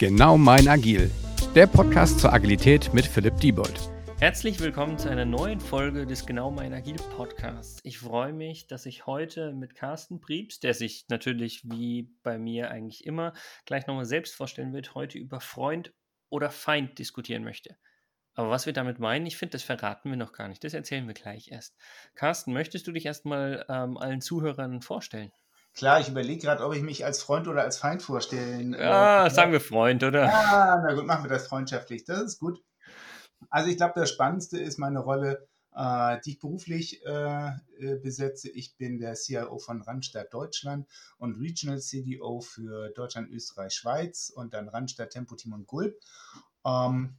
Genau mein Agil, der Podcast zur Agilität mit Philipp Diebold. Herzlich willkommen zu einer neuen Folge des Genau mein Agil Podcasts. Ich freue mich, dass ich heute mit Carsten Priebs, der sich natürlich wie bei mir eigentlich immer gleich nochmal selbst vorstellen wird, heute über Freund oder Feind diskutieren möchte. Aber was wir damit meinen, ich finde, das verraten wir noch gar nicht. Das erzählen wir gleich erst. Carsten, möchtest du dich erstmal ähm, allen Zuhörern vorstellen? Klar, ich überlege gerade, ob ich mich als Freund oder als Feind vorstellen. Ja, äh, sagen wir Freund, oder? Ja, na gut, machen wir das freundschaftlich. Das ist gut. Also ich glaube, das Spannendste ist meine Rolle, äh, die ich beruflich äh, äh besetze. Ich bin der CIO von Randstadt Deutschland und Regional CDO für Deutschland, Österreich, Schweiz und dann Randstadt, Tempo, Team und Gulp. Ähm,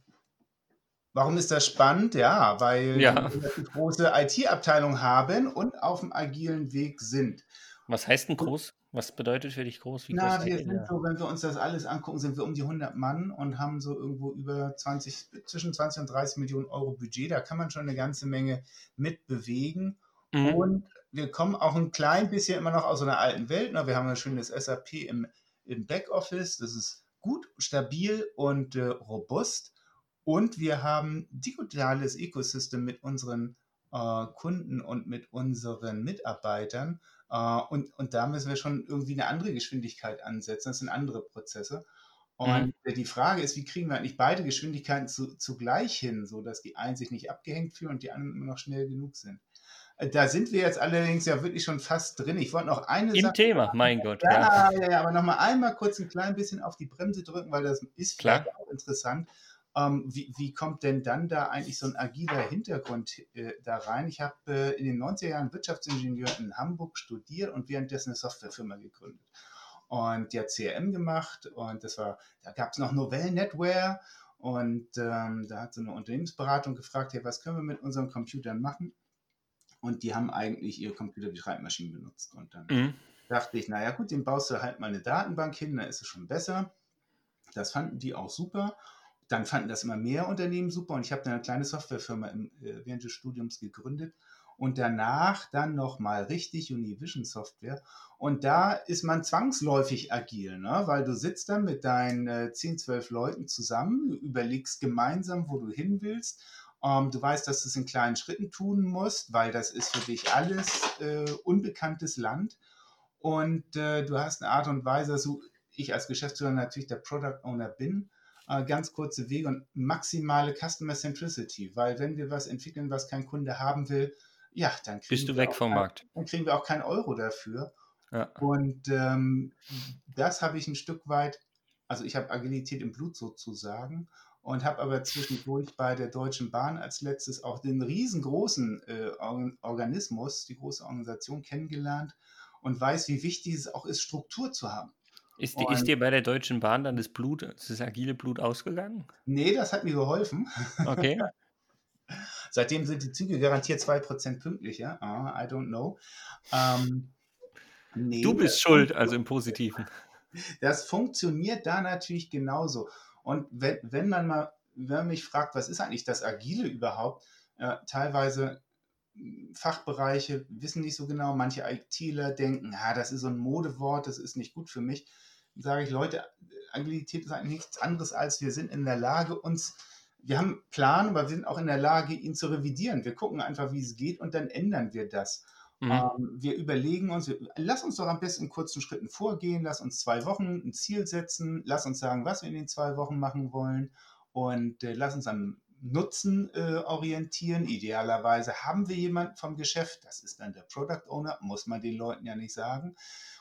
Warum ist das spannend? Ja, weil ja. wir eine große IT-Abteilung haben und auf dem agilen Weg sind. Was heißt denn groß? Was bedeutet für dich groß? Wie Na, groß wir sind so, wenn wir uns das alles angucken, sind wir um die 100 Mann und haben so irgendwo über 20, zwischen 20 und 30 Millionen Euro Budget. Da kann man schon eine ganze Menge mitbewegen. Mhm. Und wir kommen auch ein klein bisschen immer noch aus so einer alten Welt. Ne? Wir haben ein schönes SAP im, im Backoffice. Das ist gut, stabil und äh, robust. Und wir haben digitales Ecosystem mit unseren äh, Kunden und mit unseren Mitarbeitern. Äh, und, und da müssen wir schon irgendwie eine andere Geschwindigkeit ansetzen. Das sind andere Prozesse. Und mhm. die Frage ist, wie kriegen wir eigentlich beide Geschwindigkeiten zu, zugleich hin, sodass die einen sich nicht abgehängt fühlen und die anderen immer noch schnell genug sind. Äh, da sind wir jetzt allerdings ja wirklich schon fast drin. Ich wollte noch eine Im Sache Thema, machen. mein Gott. Ja, ja, ja, aber noch mal einmal kurz ein klein bisschen auf die Bremse drücken, weil das ist Klar. vielleicht auch interessant. Ähm, wie, wie, kommt denn dann da eigentlich so ein agiler Hintergrund äh, da rein? Ich habe äh, in den 90er Jahren Wirtschaftsingenieur in Hamburg studiert und währenddessen eine Softwarefirma gegründet. Und die hat CRM gemacht und das war, da gab es noch Novell Netware und ähm, da hat so eine Unternehmensberatung gefragt, hey, was können wir mit unseren Computern machen? Und die haben eigentlich ihre Computer wie Schreibmaschinen benutzt. Und dann mhm. dachte ich, naja gut, den baust du halt mal eine Datenbank hin, dann ist es schon besser. Das fanden die auch super dann fanden das immer mehr Unternehmen super und ich habe dann eine kleine Softwarefirma im, äh, während des Studiums gegründet und danach dann nochmal richtig Univision Software. Und da ist man zwangsläufig agil, ne? weil du sitzt dann mit deinen äh, 10, 12 Leuten zusammen, überlegst gemeinsam, wo du hin willst. Ähm, du weißt, dass du es in kleinen Schritten tun musst, weil das ist für dich alles äh, unbekanntes Land. Und äh, du hast eine Art und Weise, so ich als Geschäftsführer natürlich der Product Owner bin, äh, ganz kurze Wege und maximale Customer Centricity, weil wenn wir was entwickeln, was kein Kunde haben will, ja, dann bist du weg vom kein, Markt. Dann kriegen wir auch keinen Euro dafür. Ja. Und ähm, das habe ich ein Stück weit, also ich habe Agilität im Blut sozusagen und habe aber zwischendurch bei der Deutschen Bahn als letztes auch den riesengroßen äh, Organismus, die große Organisation kennengelernt und weiß, wie wichtig es auch ist, Struktur zu haben. Ist, die, ist dir bei der Deutschen Bahn dann das Blut, das agile Blut ausgegangen? Nee, das hat mir geholfen. Okay. Seitdem sind die Züge garantiert 2% pünktlicher. Oh, I don't know. Ähm, nee, du bist schuld, also im Positiven. Das funktioniert da natürlich genauso. Und wenn, wenn man mal, wenn man mich fragt, was ist eigentlich das Agile überhaupt, äh, teilweise Fachbereiche wissen nicht so genau, manche ITler denken, ja, das ist so ein Modewort, das ist nicht gut für mich. Dann sage ich, Leute, Agilität ist eigentlich nichts anderes als wir sind in der Lage, uns, wir haben einen Plan, aber wir sind auch in der Lage, ihn zu revidieren. Wir gucken einfach, wie es geht und dann ändern wir das. Mhm. Ähm, wir überlegen uns, wir, lass uns doch am besten in kurzen Schritten vorgehen, lass uns zwei Wochen ein Ziel setzen, lass uns sagen, was wir in den zwei Wochen machen wollen und äh, lass uns am Nutzen äh, orientieren. Idealerweise haben wir jemanden vom Geschäft, das ist dann der Product Owner, muss man den Leuten ja nicht sagen.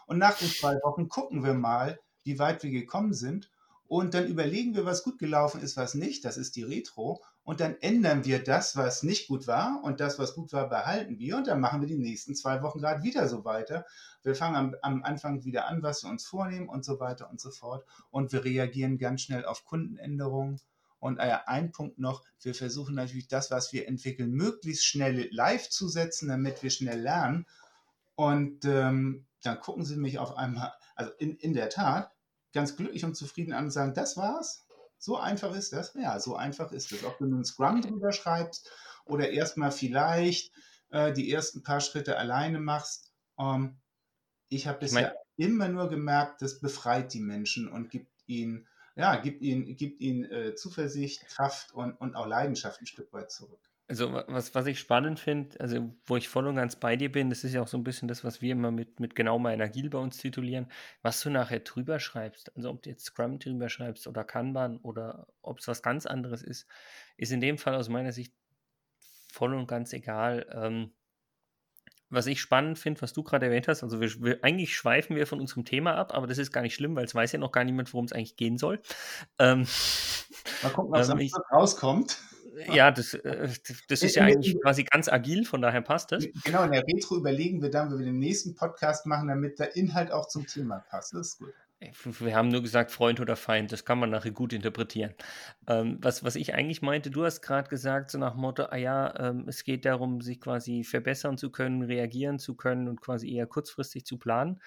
Und nach den zwei Wochen gucken wir mal, wie weit wir gekommen sind. Und dann überlegen wir, was gut gelaufen ist, was nicht. Das ist die Retro. Und dann ändern wir das, was nicht gut war. Und das, was gut war, behalten wir. Und dann machen wir die nächsten zwei Wochen gerade wieder so weiter. Wir fangen am, am Anfang wieder an, was wir uns vornehmen und so weiter und so fort. Und wir reagieren ganz schnell auf Kundenänderungen und äh, ein Punkt noch, wir versuchen natürlich das, was wir entwickeln, möglichst schnell live zu setzen, damit wir schnell lernen. Und ähm, dann gucken sie mich auf einmal, also in, in der Tat, ganz glücklich und zufrieden an und sagen, das war's. So einfach ist das. Ja, so einfach ist es. Ob du nun Scrum drüber schreibst oder erstmal vielleicht äh, die ersten paar Schritte alleine machst. Ähm, ich habe bisher ich mein, immer nur gemerkt, das befreit die Menschen und gibt ihnen ja, gibt ihnen, gibt ihnen äh, Zuversicht, Kraft und, und auch Leidenschaft ein Stück weit zurück. Also was, was ich spannend finde, also wo ich voll und ganz bei dir bin, das ist ja auch so ein bisschen das, was wir immer mit, mit genau mal Agil bei uns titulieren, was du nachher drüber schreibst, also ob du jetzt Scrum drüber schreibst oder Kanban oder ob es was ganz anderes ist, ist in dem Fall aus meiner Sicht voll und ganz egal. Ähm, was ich spannend finde, was du gerade erwähnt hast, also wir, wir, eigentlich schweifen wir von unserem Thema ab, aber das ist gar nicht schlimm, weil es weiß ja noch gar niemand, worum es eigentlich gehen soll. Ähm, Mal gucken, was ähm, ich, rauskommt. Ja, das, äh, das ist ja eigentlich quasi ganz agil, von daher passt das. Genau, in der Retro überlegen wir dann, wie wir den nächsten Podcast machen, damit der Inhalt auch zum Thema passt. Das ist gut. Wir haben nur gesagt, Freund oder Feind, das kann man nachher gut interpretieren. Ähm, was, was ich eigentlich meinte, du hast gerade gesagt, so nach Motto, ah ja, ähm, es geht darum, sich quasi verbessern zu können, reagieren zu können und quasi eher kurzfristig zu planen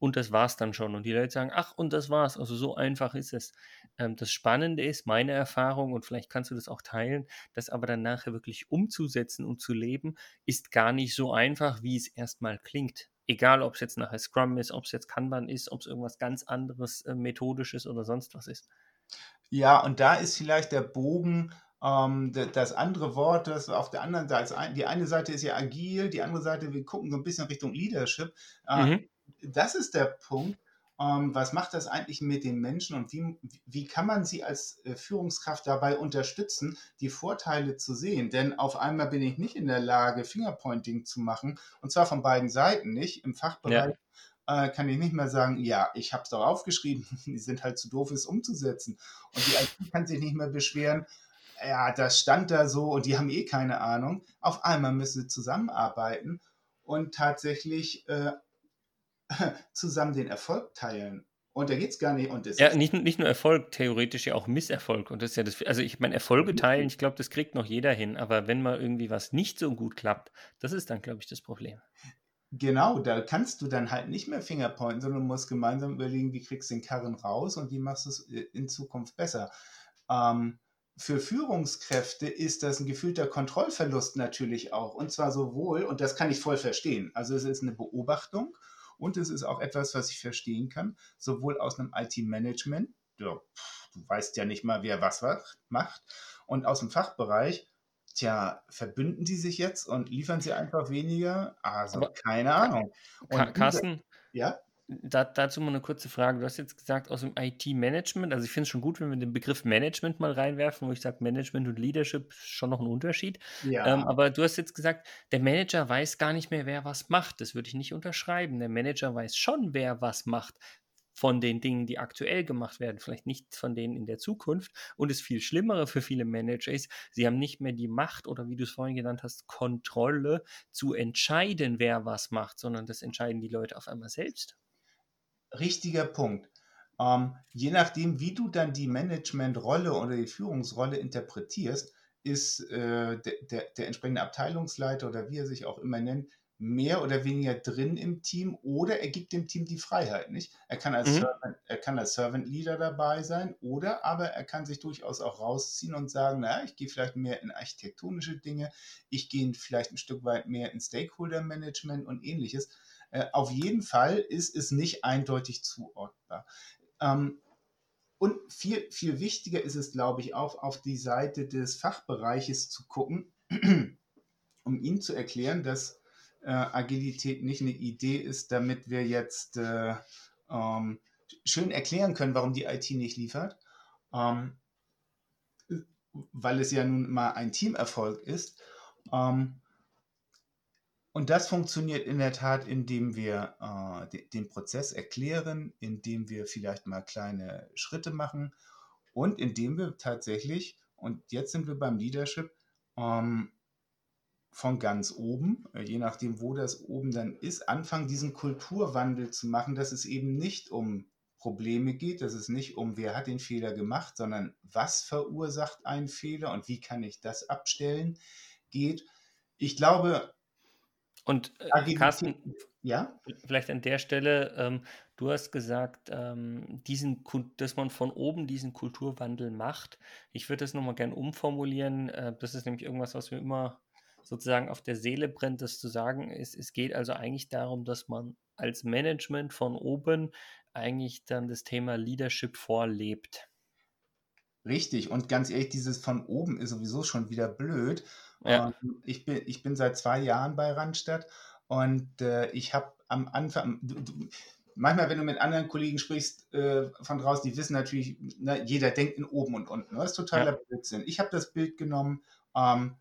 und das war's dann schon. Und die Leute sagen, ach, und das war's. Also so einfach ist es. Ähm, das Spannende ist, meine Erfahrung, und vielleicht kannst du das auch teilen, das aber dann nachher wirklich umzusetzen und zu leben, ist gar nicht so einfach, wie es erstmal klingt. Egal, ob es jetzt nachher Scrum ist, ob es jetzt Kanban ist, ob es irgendwas ganz anderes, äh, methodisches oder sonst was ist. Ja, und da ist vielleicht der Bogen ähm, das andere Wort, das auf der anderen Seite, die eine Seite ist ja agil, die andere Seite, wir gucken so ein bisschen Richtung Leadership. Äh, mhm das ist der Punkt. Ähm, was macht das eigentlich mit den Menschen und wie, wie kann man sie als äh, Führungskraft dabei unterstützen, die Vorteile zu sehen? Denn auf einmal bin ich nicht in der Lage, Fingerpointing zu machen und zwar von beiden Seiten nicht. Im Fachbereich ja. äh, kann ich nicht mehr sagen, ja, ich habe es doch aufgeschrieben, die sind halt zu doof, es umzusetzen. Und die IT kann sich nicht mehr beschweren, ja, das stand da so und die haben eh keine Ahnung. Auf einmal müssen sie zusammenarbeiten und tatsächlich äh, zusammen den Erfolg teilen. Und da geht es gar nicht. Und das ja, nicht, nicht nur Erfolg, theoretisch ja auch Misserfolg. Und das ist ja das, also ich meine, Erfolge teilen, ich glaube, das kriegt noch jeder hin. Aber wenn mal irgendwie was nicht so gut klappt, das ist dann, glaube ich, das Problem. Genau, da kannst du dann halt nicht mehr Fingerpointen, sondern musst gemeinsam überlegen, wie kriegst du den Karren raus und wie machst du es äh, in Zukunft besser. Ähm, für Führungskräfte ist das ein gefühlter Kontrollverlust natürlich auch. Und zwar sowohl, und das kann ich voll verstehen, also es ist eine Beobachtung und es ist auch etwas, was ich verstehen kann, sowohl aus einem IT-Management, ja, du weißt ja nicht mal, wer was macht, und aus dem Fachbereich, tja, verbünden die sich jetzt und liefern sie einfach weniger? Also Aber keine Ahnung. Und Carsten, ja? Da, dazu mal eine kurze Frage. Du hast jetzt gesagt, aus dem IT-Management, also ich finde es schon gut, wenn wir den Begriff Management mal reinwerfen, wo ich sage, Management und Leadership ist schon noch ein Unterschied. Ja. Ähm, aber du hast jetzt gesagt, der Manager weiß gar nicht mehr, wer was macht. Das würde ich nicht unterschreiben. Der Manager weiß schon, wer was macht von den Dingen, die aktuell gemacht werden, vielleicht nicht von denen in der Zukunft. Und das viel Schlimmere für viele Manager ist, sie haben nicht mehr die Macht oder wie du es vorhin genannt hast, Kontrolle zu entscheiden, wer was macht, sondern das entscheiden die Leute auf einmal selbst richtiger Punkt. Ähm, je nachdem, wie du dann die Managementrolle oder die Führungsrolle interpretierst, ist äh, der, der, der entsprechende Abteilungsleiter oder wie er sich auch immer nennt, mehr oder weniger drin im Team oder er gibt dem Team die Freiheit, nicht? Er kann als, mhm. Servant, er kann als Servant Leader dabei sein oder aber er kann sich durchaus auch rausziehen und sagen, naja, ich gehe vielleicht mehr in architektonische Dinge, ich gehe vielleicht ein Stück weit mehr in Stakeholder Management und ähnliches. Äh, auf jeden Fall ist es nicht eindeutig zuordnbar. Ähm, und viel, viel wichtiger ist es, glaube ich, auch auf die Seite des Fachbereiches zu gucken, um Ihnen zu erklären, dass äh, Agilität nicht eine Idee ist, damit wir jetzt äh, ähm, schön erklären können, warum die IT nicht liefert, ähm, weil es ja nun mal ein Teamerfolg ist. Ähm, und das funktioniert in der Tat, indem wir äh, den Prozess erklären, indem wir vielleicht mal kleine Schritte machen und indem wir tatsächlich, und jetzt sind wir beim Leadership, ähm, von ganz oben, äh, je nachdem, wo das oben dann ist, anfangen, diesen Kulturwandel zu machen, dass es eben nicht um Probleme geht, dass es nicht um, wer hat den Fehler gemacht, sondern was verursacht einen Fehler und wie kann ich das abstellen, geht. Ich glaube, und äh, Carsten, ja? vielleicht an der Stelle, ähm, du hast gesagt, ähm, diesen, dass man von oben diesen Kulturwandel macht. Ich würde das nochmal gerne umformulieren. Äh, das ist nämlich irgendwas, was mir immer sozusagen auf der Seele brennt, das zu sagen ist. Es geht also eigentlich darum, dass man als Management von oben eigentlich dann das Thema Leadership vorlebt. Richtig, und ganz ehrlich, dieses von oben ist sowieso schon wieder blöd. Ja. Ich, bin, ich bin seit zwei Jahren bei Randstadt und äh, ich habe am Anfang, du, du, manchmal, wenn du mit anderen Kollegen sprichst äh, von draußen, die wissen natürlich, ne, jeder denkt in oben und unten. Ne? Das ist totaler Ja. Blödsinn. Ich habe das Bild genommen, ähm,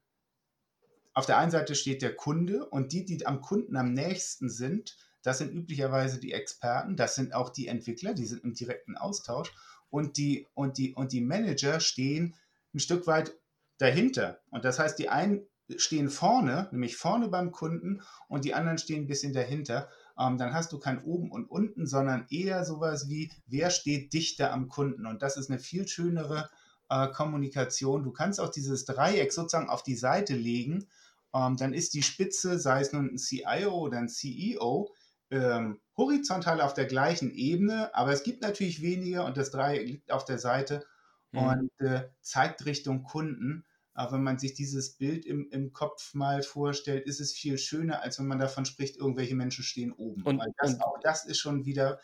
auf der einen Seite steht der Kunde und die, die am Kunden am nächsten sind, das sind üblicherweise die Experten, das sind auch die Entwickler, die sind im direkten Austausch und die, und die, und die Manager stehen ein Stück weit dahinter. Und das heißt, die einen stehen vorne, nämlich vorne beim Kunden und die anderen stehen ein bisschen dahinter. Ähm, dann hast du kein oben und unten, sondern eher sowas wie, wer steht dichter am Kunden? Und das ist eine viel schönere äh, Kommunikation. Du kannst auch dieses Dreieck sozusagen auf die Seite legen. Ähm, dann ist die Spitze, sei es nun ein CIO oder ein CEO, ähm, horizontal auf der gleichen Ebene, aber es gibt natürlich weniger und das Dreieck liegt auf der Seite Mhm. und äh, zeigt Richtung Kunden. Aber wenn man sich dieses Bild im, im Kopf mal vorstellt, ist es viel schöner, als wenn man davon spricht, irgendwelche Menschen stehen oben. Und- Weil das, und- auch das ist schon wieder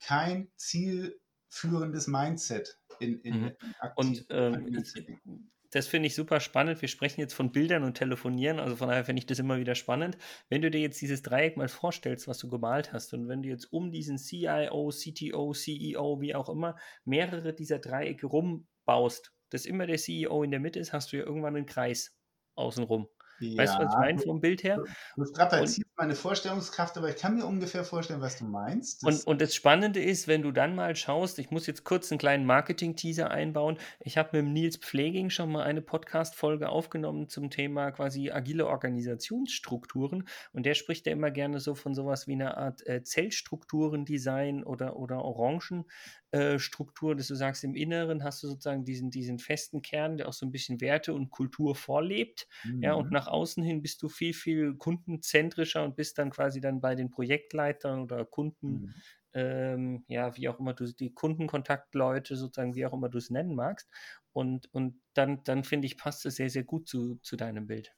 kein zielführendes Mindset in, in, Mhm. in Und ähm, das finde ich super spannend. Wir sprechen jetzt von Bildern und Telefonieren, also von daher finde ich das immer wieder spannend. Wenn du dir jetzt dieses Dreieck mal vorstellst, was du gemalt hast, und wenn du jetzt um diesen CIO, CTO, CEO, wie auch immer, mehrere dieser Dreiecke rumbaust, dass immer der CEO in der Mitte ist, hast du ja irgendwann einen Kreis außenrum. Weißt du, was ich Ja, meine vom Bild her? Du strapazierst meine Vorstellungskraft, aber ich kann mir ungefähr vorstellen, was du meinst. Das- Und, und das Spannende ist, wenn du dann mal schaust, ich muss jetzt kurz einen kleinen Marketing-Teaser einbauen. Ich habe mit Nils Pfleging schon mal eine Podcast-Folge aufgenommen zum Thema quasi agile Organisationsstrukturen. Und der spricht ja immer gerne so von sowas wie einer Art äh, Zellstrukturendesign oder, oder Orangenstruktur, dass du sagst, im Inneren hast du sozusagen diesen, diesen festen Kern, der auch so ein bisschen Werte und Kultur vorlebt. Ja, und Mhm. nach außen hin bist du viel, viel kundenzentrischer und bist dann quasi dann bei den Projektleitern oder Kunden, Mhm. ähm, ja, wie auch immer du die Kundenkontaktleute, sozusagen, wie auch immer du es nennen magst. Und, und dann, dann finde ich, passt es sehr, sehr gut zu, zu deinem Bild.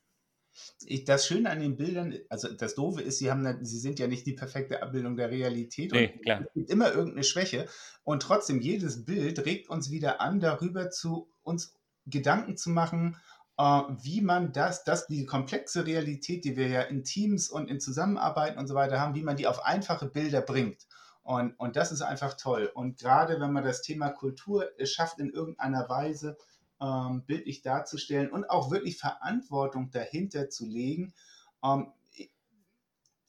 Ich, das Schöne an den Bildern, also das Doofe ist, sie, haben, da- sie sind ja nicht die perfekte Abbildung der Realität. Nee, und klar. Es gibt immer irgendeine Schwäche. Und trotzdem, jedes Bild regt uns wieder an, darüber zu uns Gedanken zu machen, äh, wie man das, das, die komplexe Realität, die wir ja in Teams und in Zusammenarbeiten und so weiter haben, wie man die auf einfache Bilder bringt. Und, und das ist einfach toll. Und gerade wenn man das Thema Kultur es schafft, in irgendeiner Weise ähm, bildlich darzustellen und auch wirklich Verantwortung dahinter zu legen. Ähm,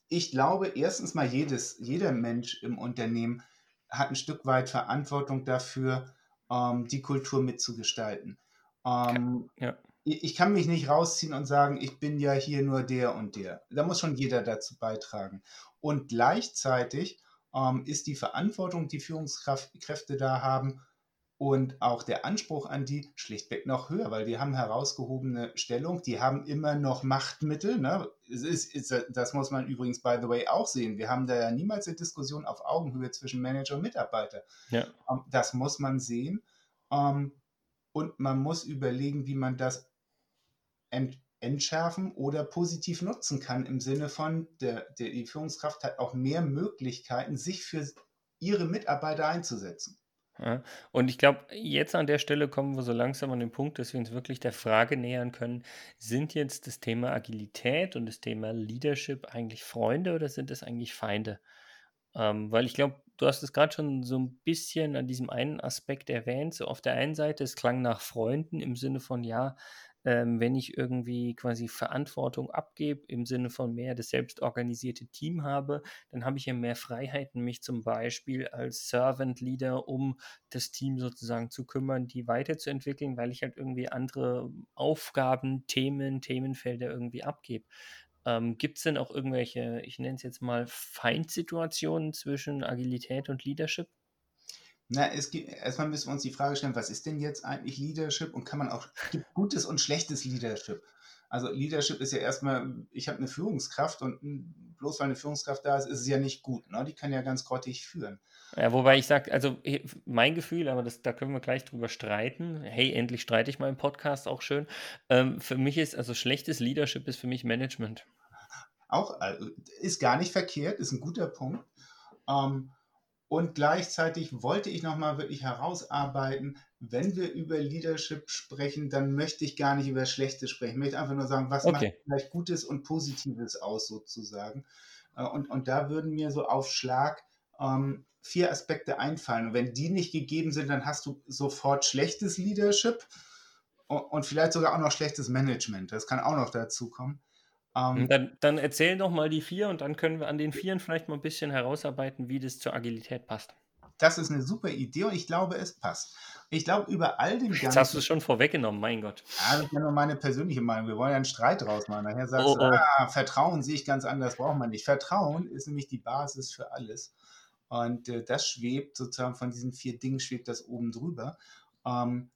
ich glaube, erstens mal jedes, jeder Mensch im Unternehmen hat ein Stück weit Verantwortung dafür, ähm, die Kultur mitzugestalten. Ähm, Ja. ich, ich kann mich nicht rausziehen und sagen, ich bin ja hier nur der und der. Da muss schon jeder dazu beitragen. Und gleichzeitig ähm, ist die Verantwortung, die Führungskräfte da haben, und auch der Anspruch an die schlichtweg noch höher, weil die haben herausgehobene Stellung, die haben immer noch Machtmittel. Ne? Es ist, ist, das muss man übrigens, by the way, auch sehen. Wir haben da ja niemals eine Diskussion auf Augenhöhe zwischen Manager und Mitarbeiter. Ja. Ähm, Das muss man sehen. Ähm, Und man muss überlegen, wie man das ent entschärfen oder positiv nutzen kann, im Sinne von, der, der, die Führungskraft hat auch mehr Möglichkeiten, sich für ihre Mitarbeiter einzusetzen. Und ich glaube, jetzt an der Stelle kommen wir so langsam an den Punkt, dass wir uns wirklich der Frage nähern können, sind jetzt das Thema Agilität und das Thema Leadership eigentlich Freunde oder sind es eigentlich Feinde? Ähm, weil ich glaube, du hast es gerade schon so ein bisschen an diesem einen Aspekt erwähnt. So auf der einen Seite, es klang nach Freunden im Sinne von, ja, ähm, wenn ich irgendwie quasi Verantwortung abgebe, im Sinne von mehr das selbstorganisierte Team habe, dann habe ich ja mehr Freiheiten, mich zum Beispiel als Servant Leader um das Team sozusagen zu kümmern, die weiterzuentwickeln, weil ich halt irgendwie andere Aufgaben, Themen, Themenfelder irgendwie abgebe. Ähm, Gibt es denn auch irgendwelche, ich nenne es jetzt mal Feindsituationen zwischen Agilität und Leadership? Na, es gibt, erstmal müssen wir uns die Frage stellen, was ist denn jetzt eigentlich Leadership und kann man auch, gibt gutes und schlechtes Leadership? Also Leadership ist ja erstmal, ich habe eine Führungskraft und bloß weil eine Führungskraft da ist, ist es ja nicht gut. Ne? Die kann ja ganz grottig führen. Ja, wobei ich sage, also mein Gefühl, aber das, da können wir gleich drüber streiten. Hey, endlich streite ich mal im Podcast, auch schön. Ähm, für mich ist, also schlechtes Leadership ist für mich Management. Auch, also, ist gar nicht verkehrt, ist ein guter Punkt. Ähm, Und gleichzeitig wollte ich nochmal wirklich herausarbeiten, wenn wir über Leadership sprechen, dann möchte ich gar nicht über Schlechtes sprechen. Ich möchte einfach nur sagen, was okay. macht vielleicht Gutes und Positives aus sozusagen. Äh, und, und da würden mir so auf Schlag ähm, vier Aspekte einfallen. Und wenn die nicht gegeben sind, dann hast du sofort schlechtes Leadership und, und vielleicht sogar auch noch schlechtes Management. Das kann auch noch dazu kommen. Ähm, dann, dann erzähl doch mal die vier und dann können wir an den vieren vielleicht mal ein bisschen herausarbeiten, wie das zur Agilität passt. Das ist eine super Idee und ich glaube, es passt. Ich glaube, über all dem Ganzen. Jetzt hast du es schon vorweggenommen, mein Gott. Ja, das ist ja nur meine persönliche Meinung. Wir wollen ja einen Streit draus machen. Nachher sagst oh, du, oh. Ah, Vertrauen sehe ich ganz anders, braucht man nicht. Vertrauen ist nämlich die Basis für alles. Und äh, das schwebt sozusagen von diesen vier Dingen, schwebt das oben drüber. Ähm,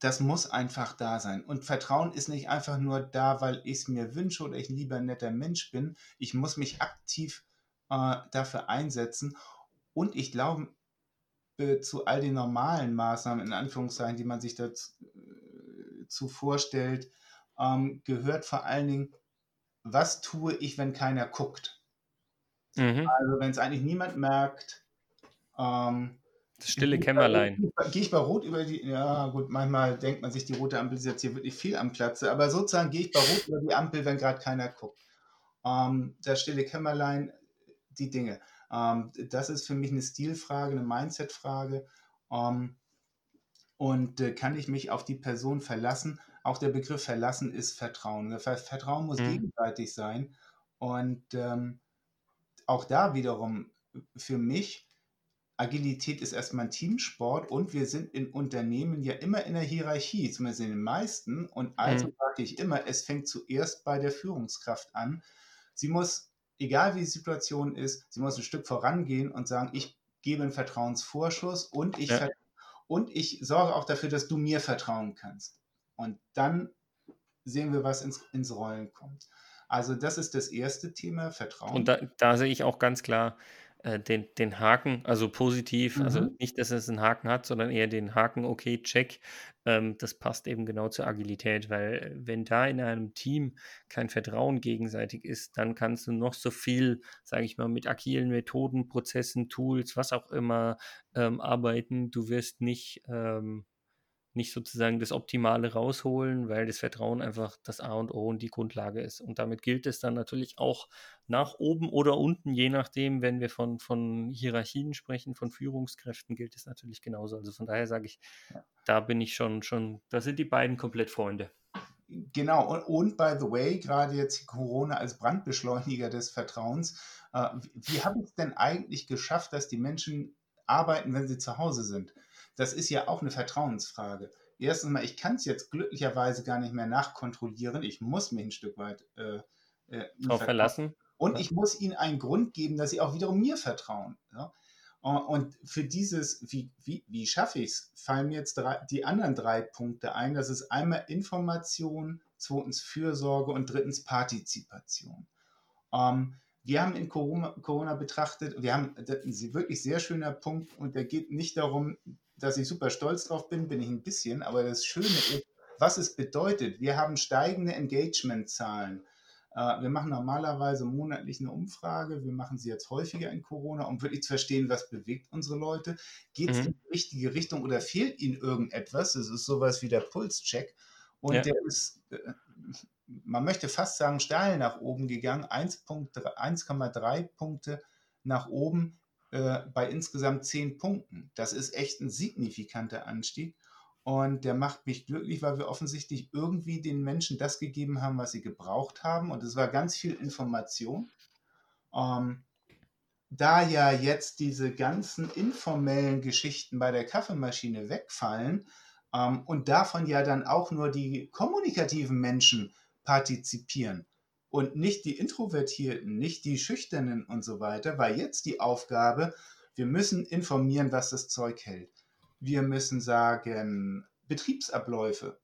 das muss einfach da sein. Und Vertrauen ist nicht einfach nur da, weil ich es mir wünsche oder ich ein lieber netter Mensch bin. Ich muss mich aktiv äh, dafür einsetzen. Und ich glaube, äh, zu all den normalen Maßnahmen, in Anführungszeichen, die man sich dazu äh, vorstellt, ähm, gehört vor allen Dingen, was tue ich, wenn keiner guckt? Mhm. Also wenn es eigentlich niemand merkt, ähm, das stille Kämmerlein. Gehe ich bei Rot über die, ja gut, manchmal denkt man sich, die rote Ampel ist jetzt hier wirklich viel am Platze, aber sozusagen gehe ich bei Rot über die Ampel, wenn gerade keiner guckt. Ähm, das stille Kämmerlein, die Dinge. Ähm, das ist für mich eine Stilfrage, eine Mindsetfrage. Ähm, und äh, kann ich mich auf die Person verlassen? Auch der Begriff verlassen ist Vertrauen. Vertrauen muss mhm. gegenseitig sein. Und ähm, auch da wiederum für mich Agilität ist erstmal ein Teamsport und wir sind in Unternehmen ja immer in der Hierarchie, zumindest in den meisten. Und also mhm. sage ich immer, es fängt zuerst bei der Führungskraft an. Sie muss, egal wie die Situation ist, sie muss ein Stück vorangehen und sagen, ich gebe einen Vertrauensvorschuss und ich, ja. und ich sorge auch dafür, dass du mir vertrauen kannst. Und dann sehen wir, was ins, ins Rollen kommt. Also das ist das erste Thema, Vertrauen. Und da, da sehe ich auch ganz klar, äh, den, den Haken, also positiv, also mhm. nicht, dass es einen Haken hat, sondern eher den Haken, okay, check. Ähm, das passt eben genau zur Agilität, weil äh, wenn da in einem Team kein Vertrauen gegenseitig ist, dann kannst du noch so viel, sage ich mal, mit agilen Methoden, Prozessen, Tools, was auch immer ähm, arbeiten. Du wirst nicht ähm, nicht sozusagen das Optimale rausholen, weil das Vertrauen einfach das A und O und die Grundlage ist. Und damit gilt es dann natürlich auch nach oben oder unten, je nachdem, wenn wir von, von Hierarchien sprechen, von Führungskräften, gilt es natürlich genauso. Also von daher sage ich, ja. da bin ich schon, schon, da sind die beiden komplett Freunde. Genau, und, und by the way, gerade jetzt Corona als Brandbeschleuniger des Vertrauens, äh, wie, wie habe ich es denn eigentlich geschafft, dass die Menschen arbeiten, wenn sie zu Hause sind? Das ist ja auch eine Vertrauensfrage. Erstens mal, ich kann es jetzt glücklicherweise gar nicht mehr nachkontrollieren. Ich muss mich ein Stück weit äh, äh, darauf verlassen. Und ich muss ihnen einen Grund geben, dass sie auch wiederum mir vertrauen. Ja? Und für dieses, wie, wie, wie schaffe ich es, fallen mir jetzt drei, die anderen drei Punkte ein. Das ist einmal Information, zweitens Fürsorge und drittens Partizipation. Ähm, wir haben in Corona, Corona betrachtet, wir haben das ist ein wirklich sehr schöner Punkt und der geht nicht darum, dass ich super stolz drauf bin, bin ich ein bisschen, aber das Schöne ist, was es bedeutet. Wir haben steigende Engagement-Zahlen. Äh, wir machen normalerweise monatlich eine Umfrage. Wir machen sie jetzt häufiger in Corona, um wirklich zu verstehen, was bewegt unsere Leute. Geht es mhm. in die richtige Richtung oder fehlt ihnen irgendetwas? Das ist sowas wie der Pulscheck. Und ja. der ist, äh, man möchte fast sagen, steil nach oben gegangen. 1,3 Punkte nach oben äh, bei insgesamt zehn Punkten. Das ist echt ein signifikanter Anstieg. Und der macht mich glücklich, weil wir offensichtlich irgendwie den Menschen das gegeben haben, was sie gebraucht haben. Und es war ganz viel Information. Ähm, da ja jetzt diese ganzen informellen Geschichten bei der Kaffeemaschine wegfallen ähm, und davon ja dann auch nur die kommunikativen Menschen partizipieren, und nicht die Introvertierten, nicht die Schüchternen und so weiter, weil jetzt die Aufgabe, wir müssen informieren, was das Zeug hält. Wir müssen sagen, Betriebsabläufe.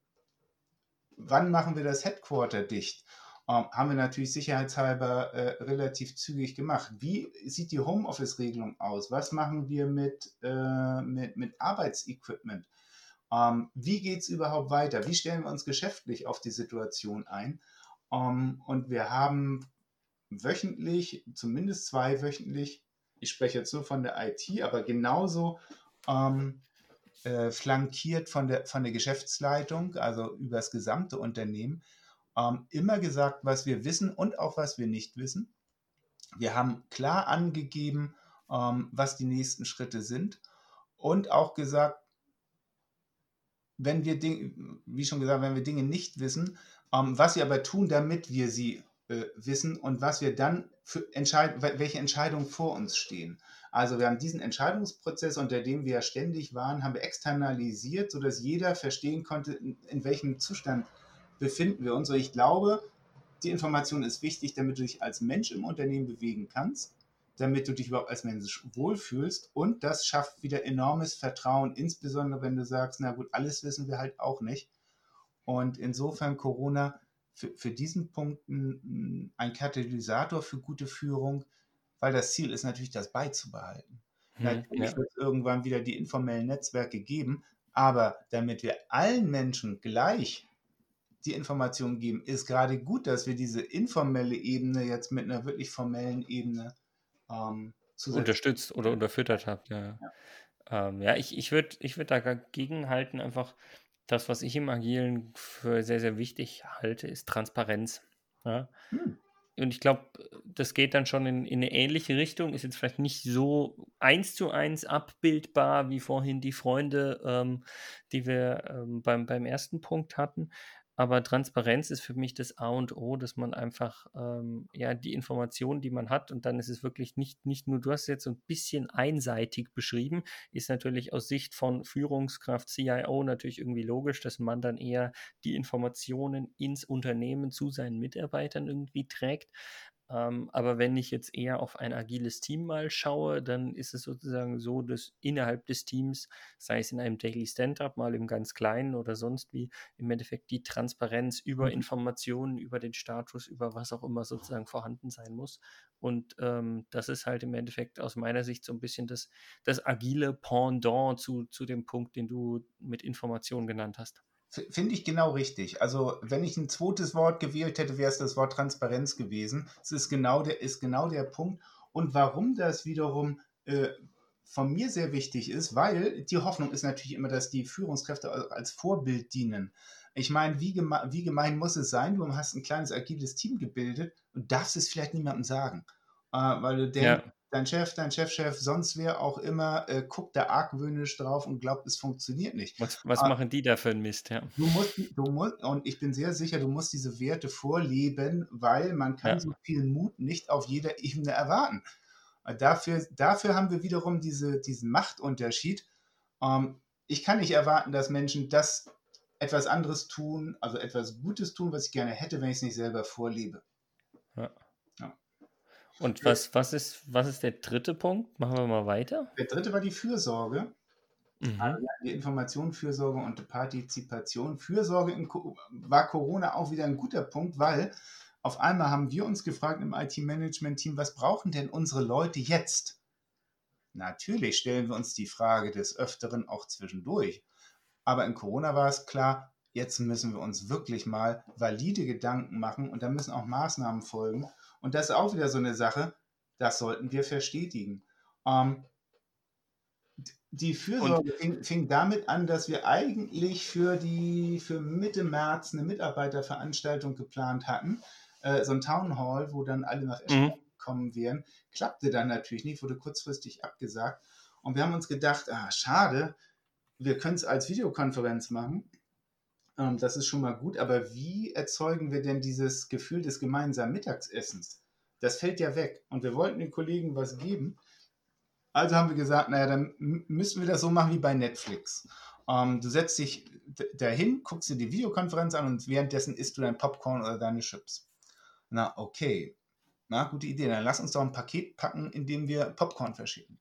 Wann machen wir das Headquarter dicht? Ähm, haben wir natürlich sicherheitshalber äh, relativ zügig gemacht. Wie sieht die Homeoffice-Regelung aus? Was machen wir mit, äh, mit, mit Arbeitsequipment? Ähm, wie geht es überhaupt weiter? Wie stellen wir uns geschäftlich auf die Situation ein? Um, ähm, und wir haben wöchentlich, zumindest zwei wöchentlich, ich spreche jetzt nur von der IT, aber genauso ähm, äh, flankiert von der, von der Geschäftsleitung, also über das gesamte Unternehmen, ähm, immer gesagt, was wir wissen und auch was wir nicht wissen. Wir haben klar angegeben, was die nächsten Schritte sind und auch gesagt, wenn wir Dinge, wie schon gesagt, wenn wir Dinge nicht wissen, ähm, was wir aber tun, damit wir sie äh, wissen und was wir dann für entscheiden, welche Entscheidungen vor uns stehen. Also wir haben diesen Entscheidungsprozess, unter dem wir ständig waren, haben wir externalisiert, sodass jeder verstehen konnte, in, in welchem Zustand befinden wir uns. Und ich glaube, die Information ist wichtig, damit du dich als Mensch im Unternehmen bewegen kannst, damit du dich überhaupt als Mensch wohlfühlst und das schafft wieder enormes Vertrauen, insbesondere wenn du sagst, na gut, alles wissen wir halt auch nicht. Und insofern Corona für, für diesen Punkt ein, ein Katalysator für gute Führung, weil das Ziel ist natürlich, das beizubehalten. Hm, natürlich ja. wird es irgendwann wieder die informellen Netzwerke geben, aber damit wir allen Menschen gleich die Informationen geben, ist gerade gut, dass wir diese informelle Ebene jetzt mit einer wirklich formellen Ebene ähm, unterstützt oder unterfüttert habt. Ja, ja. Ähm, ja ich, ich würde ich würd dagegen halten, einfach das, was ich im Agilen für sehr, sehr wichtig halte, ist Transparenz. Ja? Hm. Und ich glaube, das geht dann schon in, in, eine ähnliche Richtung, ist jetzt vielleicht nicht so eins zu eins abbildbar wie vorhin die Freunde, ähm, die wir ähm, beim, beim ersten Punkt hatten. Aber Transparenz ist für mich das A und O, dass man einfach ähm, ja die Informationen, die man hat, und dann ist es wirklich nicht, nicht nur, du hast es jetzt so ein bisschen einseitig beschrieben, ist natürlich aus Sicht von Führungskraft, CIO natürlich irgendwie logisch, dass man dann eher die Informationen ins Unternehmen zu seinen Mitarbeitern irgendwie trägt. Ähm, aber wenn ich jetzt eher auf ein agiles Team mal schaue, dann ist es sozusagen so, dass innerhalb des Teams, sei es in einem Daily Stand-up, mal im ganz kleinen oder sonst wie, im Endeffekt die Transparenz über mhm. Informationen, über den Status, über was auch immer sozusagen vorhanden sein muss. Und ähm, das ist halt im Endeffekt aus meiner Sicht so ein bisschen das, das agile Pendant zu, zu dem Punkt, den du mit Informationen genannt hast. Finde ich genau richtig. Also, wenn ich ein zweites Wort gewählt hätte, wäre es das Wort Transparenz gewesen. Es ist genau der, ist genau der Punkt. Und warum das wiederum äh, von mir sehr wichtig ist, weil die Hoffnung ist natürlich immer, dass die Führungskräfte als Vorbild dienen. Ich meine, wie, geme wie gemein muss es sein? Du hast ein kleines agiles Team gebildet und darfst es vielleicht niemandem sagen. Äh, weil du denkst, ja dein Chef, dein Chefchef, sonst wer auch immer, äh, guckt da argwöhnisch drauf und glaubt, es funktioniert nicht. Was, was machen die da für ein Mist, ja? Du musst, du musst, und ich bin sehr sicher, du musst diese Werte vorleben, weil man kann ja. so viel Mut nicht auf jeder Ebene erwarten. Dafür, dafür haben wir wiederum diese, diesen Machtunterschied. Ähm, ich kann nicht erwarten, dass Menschen das etwas anderes tun, also etwas Gutes tun, was ich gerne hätte, wenn ich es nicht selber vorlebe. Ja. Und was, was, ist, was ist der dritte Punkt? Machen wir mal weiter. Der dritte war die Fürsorge. Mhm. Die Information, Fürsorge und Partizipation. Fürsorge in, war Corona auch wieder ein guter Punkt, weil auf einmal haben wir uns gefragt im IT-Management-Team, was brauchen denn unsere Leute jetzt? Natürlich stellen wir uns die Frage des Öfteren auch zwischendurch. Aber in Corona war es klar, jetzt müssen wir uns wirklich mal valide Gedanken machen und da müssen auch Maßnahmen folgen. Und das ist auch wieder so eine Sache, das sollten wir verstetigen. Ähm, die Fürsorge fing, fing, damit an, dass wir eigentlich für die für Mitte März eine Mitarbeiterveranstaltung geplant hatten, äh, so ein Town Hall, wo dann alle nach Eschborn mhm. kommen wären. Klappte dann natürlich nicht, wurde kurzfristig abgesagt. Und wir haben uns gedacht, ah, schade, wir können es als Videokonferenz machen. Ähm, das ist schon mal gut, aber wie erzeugen wir denn dieses Gefühl des gemeinsamen Mittagsessens? Das fällt ja weg. Und wir wollten den Kollegen was geben. Also haben wir gesagt, naja, dann müssen wir das so machen wie bei Netflix. Ähm, du setzt dich dahin, guckst dir die Videokonferenz an und währenddessen isst du dein Popcorn oder deine Chips. Na, okay. Na, gute Idee. Dann lass uns doch ein Paket packen, in dem wir Popcorn verschicken.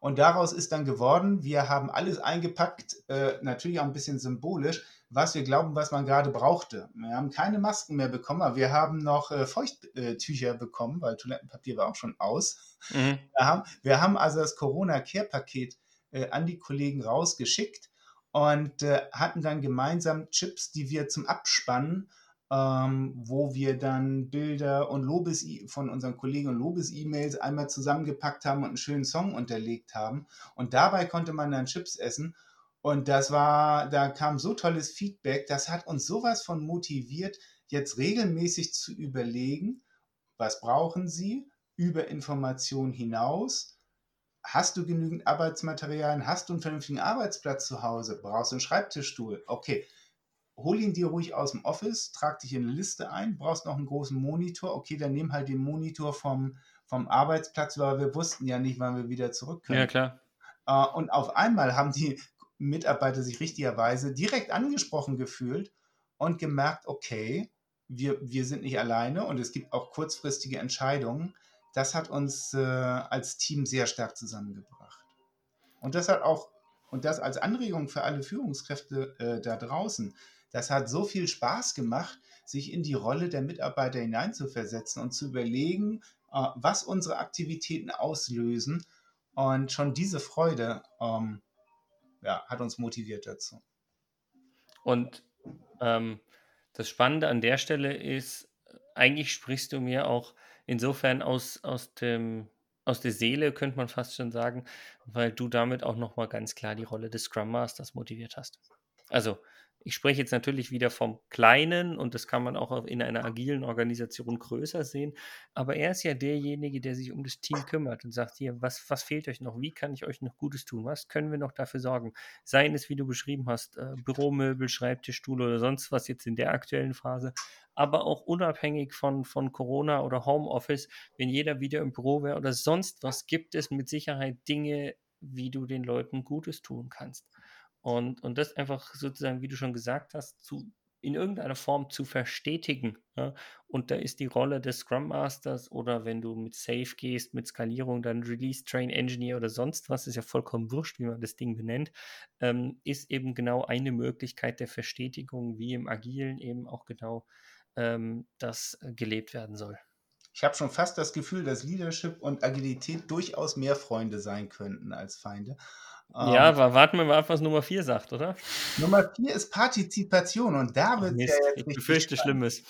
Und daraus ist dann geworden, wir haben alles eingepackt, äh, natürlich auch ein bisschen symbolisch, was wir glauben, was man gerade brauchte. Wir haben keine Masken mehr bekommen, aber wir haben noch äh, Feuchttücher bekommen, weil Toilettenpapier war auch schon aus. Mhm. Wir, haben, wir, haben, also das Corona-Care-Paket äh, an die Kollegen rausgeschickt und äh, hatten dann gemeinsam Chips, die wir zum Abspannen ähm, wo wir dann Bilder und Lobes von unseren Kollegen und Lobes-E-Mails einmal zusammengepackt haben und einen schönen Song unterlegt haben. Und dabei konnte man dann Chips essen. Und das war, da kam so tolles Feedback, das hat uns sowas von motiviert, jetzt regelmäßig zu überlegen, was brauchen Sie über Information hinaus? Hast du genügend Arbeitsmaterialien? Hast du einen vernünftigen Arbeitsplatz zu Hause? Brauchst du einen Schreibtischstuhl? Okay, hol ihn dir ruhig aus dem Office, trag dich in eine Liste ein, brauchst noch einen großen Monitor, okay, dann nimm halt den Monitor vom, vom Arbeitsplatz, weil wir wussten ja nicht, wann wir wieder zurück können. Ja, klar. Äh, und auf einmal haben die Mitarbeiter sich richtigerweise direkt angesprochen gefühlt und gemerkt, okay, wir, wir sind nicht alleine und es gibt auch kurzfristige Entscheidungen. Das hat uns äh, als Team sehr stark zusammengebracht. Und das hat auch, und das als Anregung für alle Führungskräfte äh, da draußen, das hat so viel Spaß gemacht, sich in die Rolle der Mitarbeiter hineinzuversetzen und zu überlegen, äh, was unsere Aktivitäten auslösen. Und schon diese Freude ähm, ja, hat uns motiviert dazu. Und ähm, das Spannende an der Stelle ist, eigentlich sprichst du mir auch insofern aus, aus, dem, aus der Seele, könnte man fast schon sagen, weil du damit auch nochmal ganz klar die Rolle des Scrum Masters motiviert hast. Also ich spreche jetzt natürlich wieder vom Kleinen und das kann man auch in einer agilen Organisation größer sehen. Aber er ist ja derjenige, der sich um das Team kümmert und sagt hier, was, was fehlt euch noch? Wie kann ich euch noch Gutes tun? Was können wir noch dafür sorgen? Seien es, wie du beschrieben hast, äh, Büromöbel, Schreibtischstuhl oder sonst was jetzt in der aktuellen Phase. Aber auch unabhängig von, von Corona oder Homeoffice, wenn jeder wieder im Büro wäre oder sonst was, gibt es mit Sicherheit Dinge, wie du den Leuten Gutes tun kannst. Und, und das einfach sozusagen, wie du schon gesagt hast, zu, in irgendeiner Form zu verstetigen. Ja? Und da ist die Rolle des Scrum Masters oder wenn du mit Safe gehst, mit Skalierung, dann Release Train Engineer oder sonst was, ist ja vollkommen wurscht, wie man das Ding benennt, ähm, ist eben genau eine Möglichkeit der Verstetigung, wie im Agilen eben auch genau ähm, das gelebt werden soll. Ich habe schon fast das Gefühl, dass Leadership und Agilität durchaus mehr Freunde sein könnten als Feinde. Ja, ähm, warten wir mal ab, was Nummer 4 sagt, oder? Nummer 4 ist Partizipation und da wird ja jetzt Ich befürchte Schlimmes.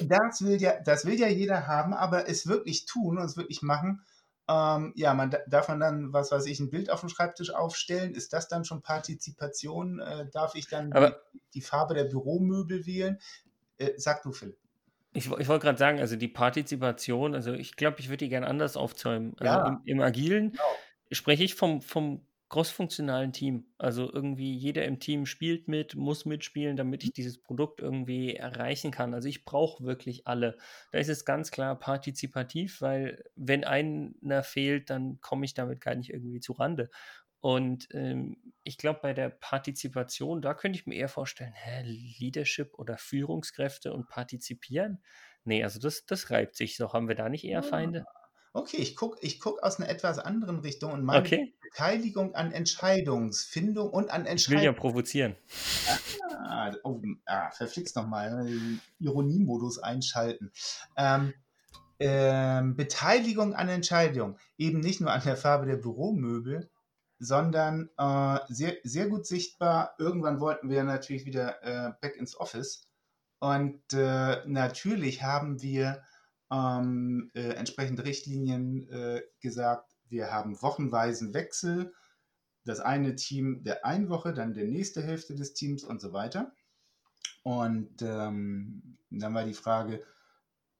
Das will, ja, das will ja jeder haben, aber es wirklich tun und es wirklich machen. Ähm, ja, man darf man dann, was weiß ich, ein Bild auf dem Schreibtisch aufstellen? Ist das dann schon Partizipation? Äh, darf ich dann aber, die, die, Farbe der Büromöbel wählen? Äh, sag du, Philipp. Ich, ich wollte gerade sagen, also die Partizipation, also ich glaube, ich würde die gerne anders aufzäumen. Also ja. im, im, Agilen genau. spreche ich vom, vom crossfunktionalen Team. Also irgendwie jeder im Team spielt mit, muss mitspielen, damit ich mhm. dieses Produkt irgendwie erreichen kann. Also ich brauche wirklich alle. Da ist es ganz klar partizipativ, weil wenn einer fehlt, dann komme ich damit gar nicht irgendwie zu Rande. Und ähm, ich glaube, bei der Partizipation, da könnte ich mir eher vorstellen, hä, Leadership oder Führungskräfte und partizipieren? Nee, also das, das reibt sich. So haben wir da nicht eher Feinde? Okay, ich gucke ich guck aus einer etwas anderen Richtung und meine okay. Beteiligung an Entscheidungsfindung und an Entscheidungen. Ich will ja provozieren. Ah, oh, ah, verflixt nochmal, ne, Ironiemodus einschalten. Ähm, ähm, Beteiligung an Entscheidungen, eben nicht nur an der Farbe der Büromöbel, sondern äh, sehr, sehr gut sichtbar. Irgendwann wollten wir natürlich wieder äh, back ins Office. Und äh, natürlich haben wir ähm, äh, entsprechende Richtlinien äh, gesagt, wir haben wochenweisen Wechsel. Das eine Team der einen Woche, dann der nächste Hälfte des Teams und so weiter. Und ähm, dann war die Frage,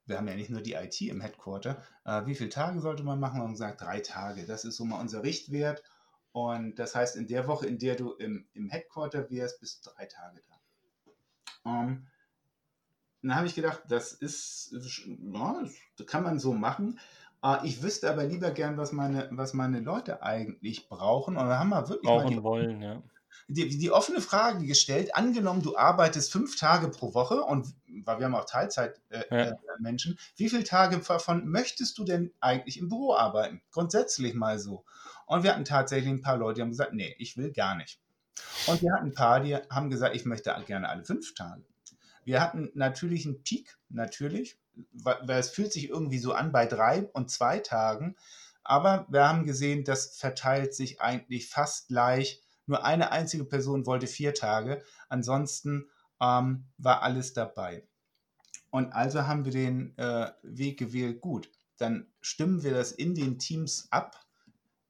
wir haben ja nicht nur die IT im Headquarter, äh, wie viele Tage sollte man machen? Und gesagt, drei Tage. Das ist so mal unser Richtwert. Und das heißt, in der Woche, in der du im, im Headquarter wärst, bist du drei Tage da. Ähm, dann habe ich gedacht, das ist, ja, das kann man so machen. Ah, ich wüsste aber lieber gern, was meine, was meine Leute eigentlich brauchen. Und da haben wir wirklich brauchen die, wollen, ja. Die, die, offene Frage gestellt. Angenommen, du arbeitest fünf Tage pro Woche und weil wir haben auch Teilzeitmenschen, äh, ja. äh, wie viele Tage davon möchtest du denn eigentlich im Büro arbeiten? Grundsätzlich mal so. Und wir hatten tatsächlich ein paar Leute, die haben gesagt, nee, ich will gar nicht. Und wir hatten ein paar, die haben gesagt, ich möchte gerne alle fünf Tage. Wir hatten natürlich einen Peak, natürlich, weil es fühlt sich irgendwie so an bei drei und zwei Tagen. Aber wir haben gesehen, das verteilt sich eigentlich fast gleich. Nur eine einzige Person wollte vier Tage. Ansonsten ähm, war alles dabei. Und also haben wir den äh, Weg gewählt, gut, dann stimmen wir das in den Teams ab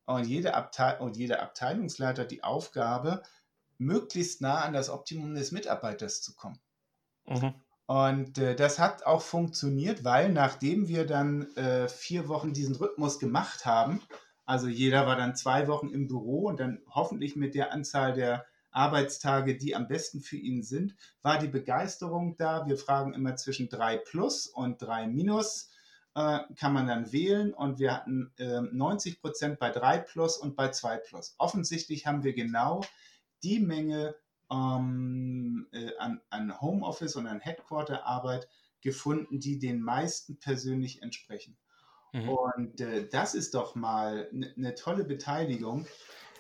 und, jede Abteil und jeder Abteilungsleiter die Aufgabe, möglichst nah an das Optimum des Mitarbeiters zu kommen. Mhm. Und äh, das hat auch funktioniert, weil nachdem wir dann äh, vier Wochen diesen Rhythmus gemacht haben, also jeder war dann zwei Wochen im Büro und dann hoffentlich mit der Anzahl der Arbeitstage, die am besten für ihn sind, war die Begeisterung da. Wir fragen immer zwischen drei plus und drei minus äh, kann man dann wählen und wir hatten äh, 90 Prozent bei 3 Plus und bei 2 Plus. Offensichtlich haben wir genau die Menge ähm, äh, an, an Homeoffice und an Headquarter-Arbeit gefunden, die den meisten persönlich entsprechen. Mhm. Und äh, das ist doch mal eine ne tolle Beteiligung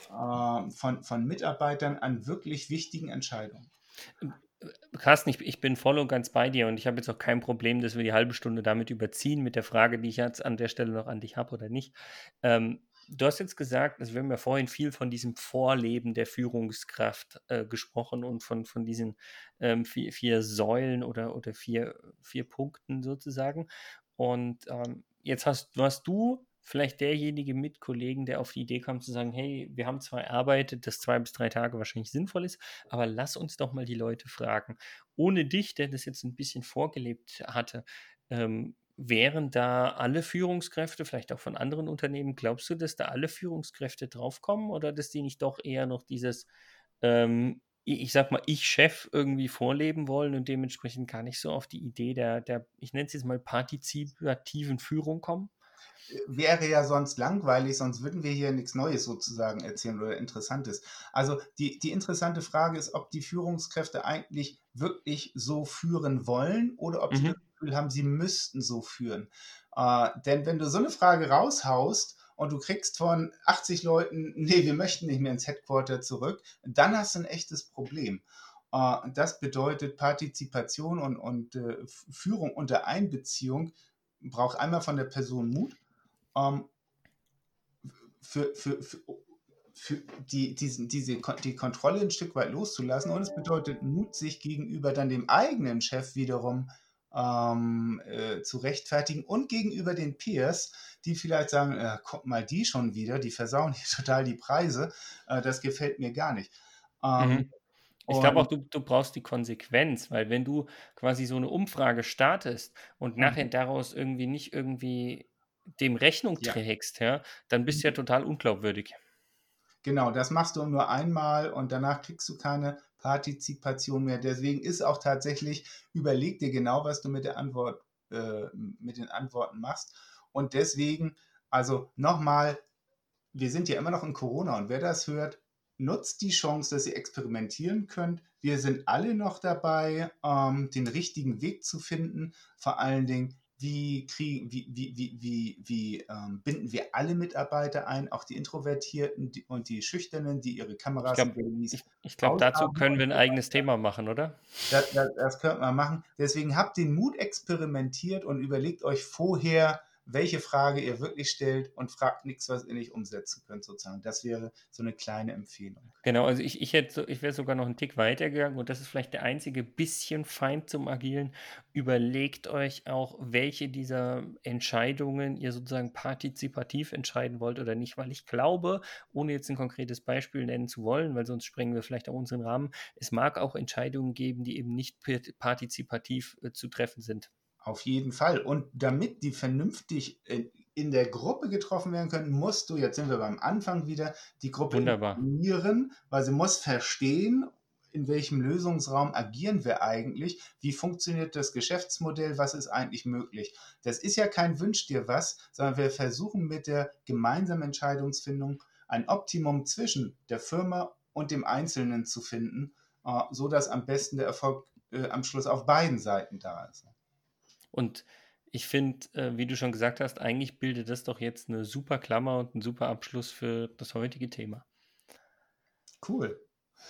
äh, von, von Mitarbeitern an wirklich wichtigen Entscheidungen. Carsten, ich, ich bin voll und ganz bei dir und ich habe jetzt auch kein Problem, dass wir die halbe Stunde damit überziehen, mit der Frage, die ich jetzt an der Stelle noch an dich habe oder nicht. Ähm, du hast jetzt gesagt, also wir haben ja vorhin viel von diesem Vorleben der Führungskraft äh, gesprochen und von, von diesen ähm, vier, vier, Säulen oder, oder vier, vier Punkten sozusagen. Und ähm, jetzt hast, hast du vielleicht derjenige mit Kollegen, der auf die Idee kam zu sagen, hey, wir haben zwar erarbeitet, dass zwei bis drei Tage wahrscheinlich sinnvoll ist, aber lass uns doch mal die Leute fragen. Ohne dich, der das jetzt ein bisschen vorgelebt hatte, ähm, wären da alle Führungskräfte, vielleicht auch von anderen Unternehmen, glaubst du, dass da alle Führungskräfte draufkommen oder dass die nicht doch eher noch dieses, ähm, ich sag mal, ich Chef irgendwie vorleben wollen und dementsprechend gar nicht so auf die Idee der, der ich nenne es jetzt mal partizipativen Führung kommen? wäre ja sonst langweilig, sonst würden wir hier nichts Neues sozusagen erzählen oder Interessantes. Also die, die interessante Frage ist, ob die Führungskräfte eigentlich wirklich so führen wollen oder ob mhm. sie Gefühl haben, sie müssten so führen. Äh, denn wenn du so eine Frage raushaust und du kriegst von 80 Leuten, nee, wir möchten nicht mehr ins Headquarter zurück, dann hast du ein echtes Problem. Äh, das bedeutet Partizipation und, und äh, Führung unter Einbeziehung braucht einmal von der Person Mut ähm, für, für, für, die, diesen, diese, die Kontrolle ein Stück weit loszulassen. Und es bedeutet Mut, sich gegenüber dann dem eigenen Chef wiederum ähm, äh, zu rechtfertigen und gegenüber den Peers, die vielleicht sagen, äh, kommt mal die schon wieder, die versauen hier total die Preise, äh, das gefällt mir gar nicht. Ähm, mhm. Ich glaube auch, du, du brauchst die Konsequenz, weil wenn du quasi so eine Umfrage startest und nachher mhm. daraus irgendwie nicht irgendwie dem Rechnung ja. trägst, ja, dann bist du ja mhm. total unglaubwürdig. Genau, das machst du nur einmal und danach kriegst du keine Partizipation mehr. Deswegen ist auch tatsächlich, überleg dir genau, was du mit der Antwort, äh, mit den Antworten machst. Und deswegen, also nochmal, wir sind ja immer noch in Corona und wer das hört, nutzt die Chance, dass ihr experimentieren könnt. Wir sind alle noch dabei, ähm, den richtigen Weg zu finden. Vor allen Dingen, wie, kriegen, wie, wie, wie, wie, wie ähm, binden wir alle Mitarbeiter ein, auch die Introvertierten die, und die Schüchternen, die ihre Kameras Ich glaube, ich, ich glaub, dazu können wir ein eigenes Thema machen, oder? Das, das, das könnte man machen. Deswegen habt den Mut experimentiert und überlegt euch vorher, welche Frage ihr wirklich stellt und fragt nichts, was ihr nicht umsetzen könnt, sozusagen. Das wäre so eine kleine Empfehlung. Genau, also ich, ich, hätte, ich wäre sogar noch einen Tick weitergegangen und das ist vielleicht der einzige bisschen Feind zum Agilen. Überlegt euch auch, welche dieser Entscheidungen ihr sozusagen partizipativ entscheiden wollt oder nicht, weil ich glaube, ohne jetzt ein konkretes Beispiel nennen zu wollen, weil sonst sprengen wir vielleicht auch unseren Rahmen, es mag auch Entscheidungen geben, die eben nicht partizipativ äh, zu treffen sind. Auf jeden Fall. Und damit die vernünftig in der Gruppe getroffen werden können, musst du, jetzt sind wir beim Anfang wieder, die Gruppe informieren, weil sie muss verstehen, in welchem Lösungsraum agieren wir eigentlich, wie funktioniert das Geschäftsmodell, was ist eigentlich möglich. Das ist ja kein Wünsch dir was, sondern wir versuchen mit der gemeinsamen Entscheidungsfindung ein Optimum zwischen der Firma und dem Einzelnen zu finden, äh, so dass am besten der Erfolg äh, am Schluss auf beiden Seiten da ist. Und ich finde, äh, wie du schon gesagt hast, eigentlich bildet das doch jetzt eine super Klammer und ein super Abschluss für das heutige Thema. Cool.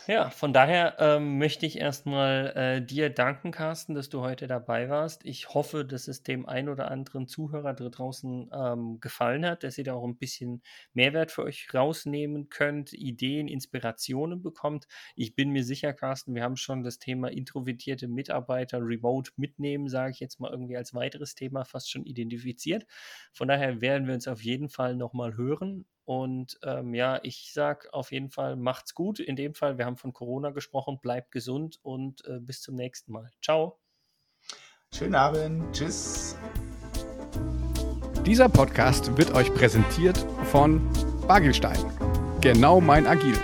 Ja, von daher ähm, möchte ich erstmal äh, dir danken, Carsten, dass du heute dabei warst. Ich hoffe, dass es dem ein oder anderen Zuhörer da draußen ähm, gefallen hat, dass ihr da auch ein bisschen Mehrwert für euch rausnehmen könnt, Ideen, Inspirationen bekommt. Ich bin mir sicher, Carsten, wir haben schon das Thema introvertierte Mitarbeiter remote mitnehmen, sage ich jetzt mal irgendwie als weiteres Thema fast schon identifiziert. Von daher werden wir uns auf jeden Fall nochmal hören und ähm, ja, ich sage auf jeden Fall, macht's gut. In dem Fall, wir haben von Corona gesprochen, bleibt gesund und äh, bis zum nächsten Mal. Ciao. Schönen Abend. Tschüss. Dieser Podcast wird euch präsentiert von Bagelstein. Genau mein Agil.